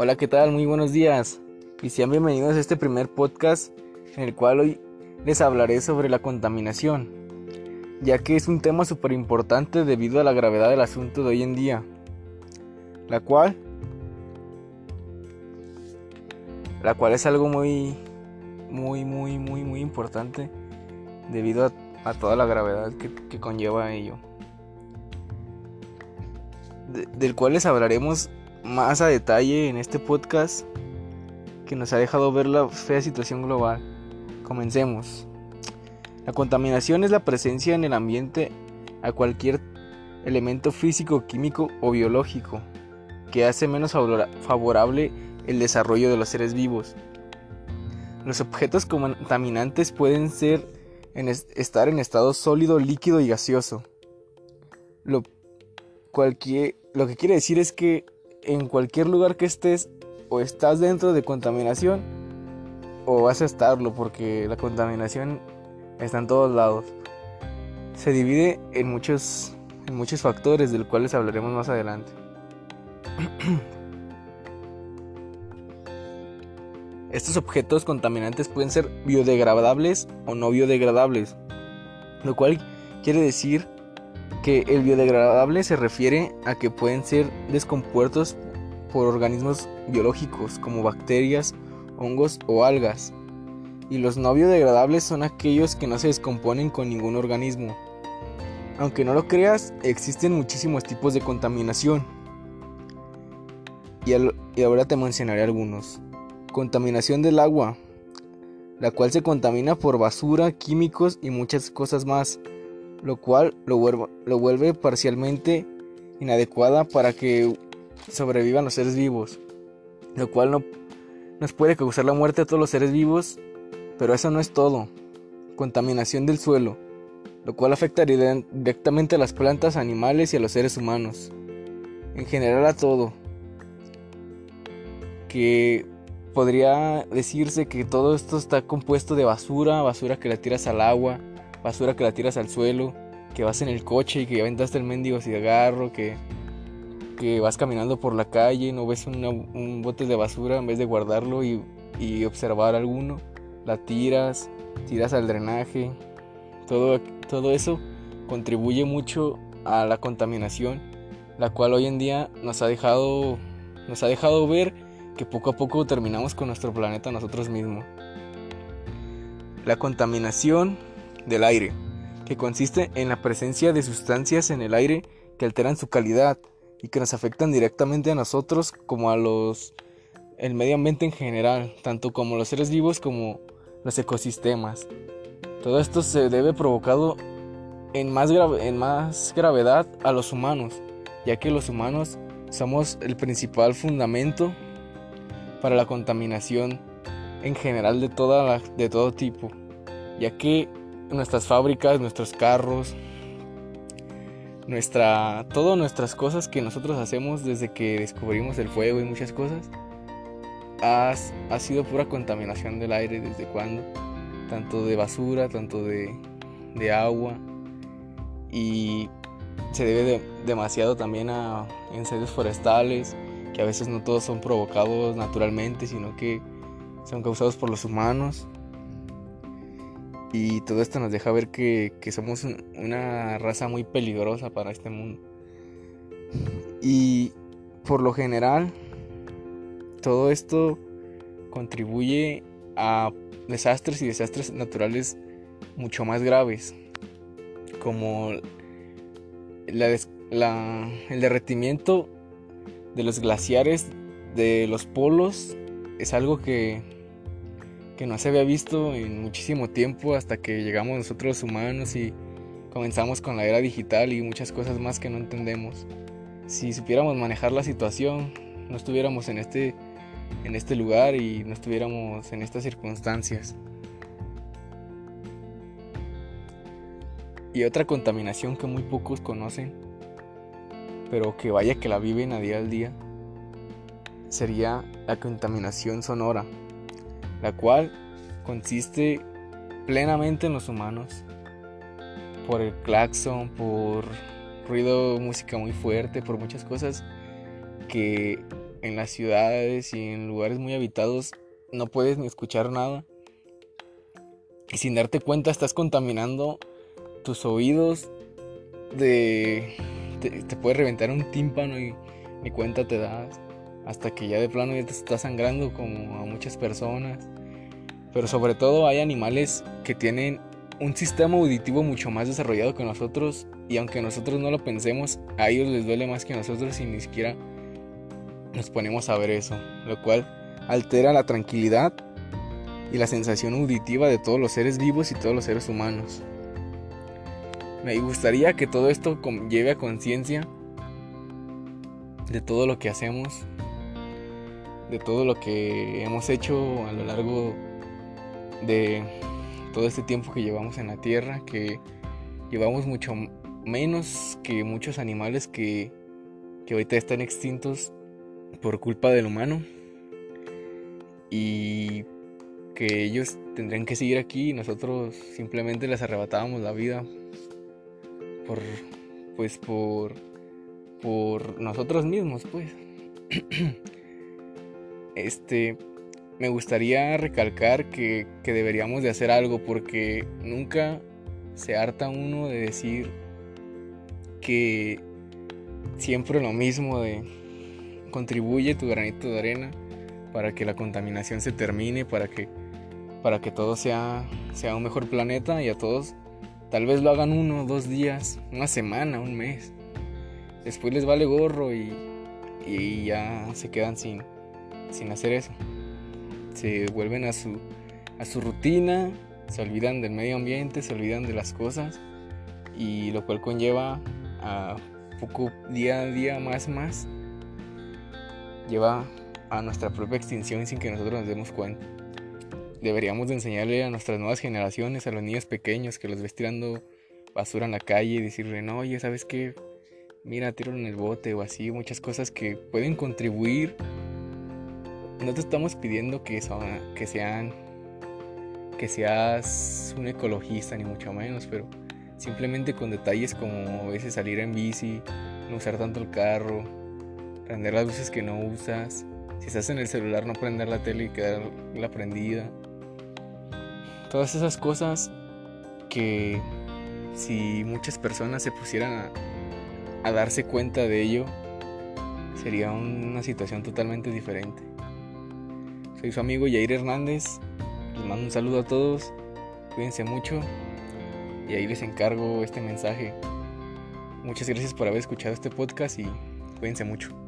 Hola, ¿qué tal? Muy buenos días. Y sean bienvenidos a este primer podcast en el cual hoy les hablaré sobre la contaminación, ya que es un tema súper importante debido a la gravedad del asunto de hoy en día, la cual, la cual es algo muy, muy, muy, muy, muy importante debido a, toda la gravedad que, conlleva ello. del cual les hablaremos más a detalle en este podcast que nos ha dejado ver la fea situación global. Comencemos. La contaminación es la presencia en el ambiente a cualquier elemento físico, químico o biológico que hace menos favorable el desarrollo de los seres vivos. Los objetos contaminantes pueden ser en estar en estado sólido, líquido y gaseoso. Lo, cualquier, lo que quiere decir es que en cualquier lugar que estés o estás dentro de contaminación o vas a estarlo porque la contaminación está en todos lados. Se divide en muchos, en muchos factores del cuales hablaremos más adelante. Estos objetos contaminantes pueden ser biodegradables o no biodegradables, lo cual quiere decir que el biodegradable se refiere a que pueden ser descompuestos por organismos biológicos como bacterias, hongos o algas. Y los no biodegradables son aquellos que no se descomponen con ningún organismo. Aunque no lo creas, existen muchísimos tipos de contaminación. Y, y ahora te mencionaré algunos. Contaminación del agua, la cual se contamina por basura, químicos y muchas cosas más lo cual lo vuelve, parcialmente inadecuada para que sobrevivan los seres vivos, lo cual no nos puede causar la muerte a todos los seres vivos, pero eso no es todo. Contaminación del suelo, lo cual afectaría directamente a las plantas, animales y a los seres humanos, en general a todo. Que podría decirse que todo esto está compuesto de basura, basura que la tiras al agua, basura que la tiras al suelo, que vas en el coche y que aventaste el mendigo cigarro, que, que vas caminando por la calle, no ves un bote de basura en vez de guardarlo y, y observar alguno, la tiras, tiras al drenaje, todo, todo eso contribuye mucho a la contaminación, la cual hoy en día nos ha dejado, nos ha dejado ver que poco a poco terminamos con nuestro planeta nosotros mismos. La contaminación del aire, que consiste en la presencia de sustancias en el aire que alteran su calidad y que nos afectan directamente a nosotros como a los el medio ambiente en general, tanto como los seres vivos como los ecosistemas. Todo esto se debe provocado en más, en más gravedad a los humanos, ya que los humanos somos el principal fundamento para la contaminación en general de, toda de todo tipo, ya que nuestras fábricas, nuestros carros, nuestra, todas nuestras cosas que nosotros hacemos desde que descubrimos el fuego y muchas cosas, ha, ha sido pura contaminación del aire desde cuando, tanto de basura, tanto de, de agua. Y se debe demasiado también a incendios forestales que a veces no todos son provocados naturalmente sino que son causados por los humanos y todo esto nos deja ver que, somos una raza muy peligrosa para este mundo. Y por lo general, todo esto contribuye a desastres y desastres naturales mucho más graves, como el derretimiento de los glaciares de los polos es algo que que no se había visto en muchísimo tiempo hasta que llegamos nosotros humanos y comenzamos con la era digital y muchas cosas más que no entendemos. Si supiéramos manejar la situación, no estuviéramos en este, en este lugar y no estuviéramos en estas circunstancias. Y otra contaminación que muy pocos conocen, pero que vaya que la viven a día al día, sería la contaminación sonora la cual consiste plenamente en los humanos, por el claxon, por ruido, música muy fuerte, por muchas cosas que en las ciudades y en lugares muy habitados no puedes ni escuchar nada. Y sin darte cuenta estás contaminando tus oídos de... Te, te puede reventar un tímpano y ni cuenta te das. Hasta que ya de plano ya te está sangrando como a muchas personas. Pero sobre todo hay animales que tienen un sistema auditivo mucho más desarrollado que nosotros y aunque nosotros no lo pensemos, a ellos les duele más que nosotros y ni siquiera nos ponemos a ver eso, lo cual altera la tranquilidad y la sensación auditiva de todos los seres vivos y todos los seres humanos. Me gustaría que todo esto lleve a conciencia de todo lo que hacemos, de todo lo que hemos hecho a lo largo de todo este tiempo que llevamos en la Tierra, que llevamos mucho menos que muchos animales que, que ahorita están extintos por culpa del humano. Y que ellos tendrían que seguir aquí y nosotros simplemente les arrebatábamos la vida por pues por por nosotros mismos pues este me gustaría recalcar que, que deberíamos de hacer algo porque nunca se harta uno de decir que siempre lo mismo de contribuye tu granito de arena para que la contaminación se termine, para que, para que todo sea, sea un mejor planeta y a todos tal vez lo hagan uno, dos días, una semana, un mes. Después les vale gorro y, y ya se quedan sin, sin hacer eso. Se vuelven a su, a su rutina, se olvidan del medio ambiente, se olvidan de las cosas y lo cual conlleva a poco día a día más más lleva a nuestra propia extinción sin que nosotros nos demos cuenta. Deberíamos de enseñarle a nuestras nuevas generaciones, a los niños pequeños que los ves tirando basura en la calle y decirle, no, oye, ¿sabes qué? Mira, tiro en el bote o así, muchas cosas que pueden contribuir. No te estamos pidiendo que, que sean que seas un ecologista ni mucho menos, pero simplemente con detalles como a veces salir en bici, no usar tanto el carro, prender las luces que no usas. Si estás en el celular, no prender la tele y quedarla prendida. Todas esas cosas que si muchas personas se pusieran a, darse cuenta de ello, sería una situación totalmente diferente. Soy su amigo Yair Hernández. Les mando un saludo a todos. Cuídense mucho. Y ahí les encargo este mensaje. Muchas gracias por haber escuchado este podcast y cuídense mucho.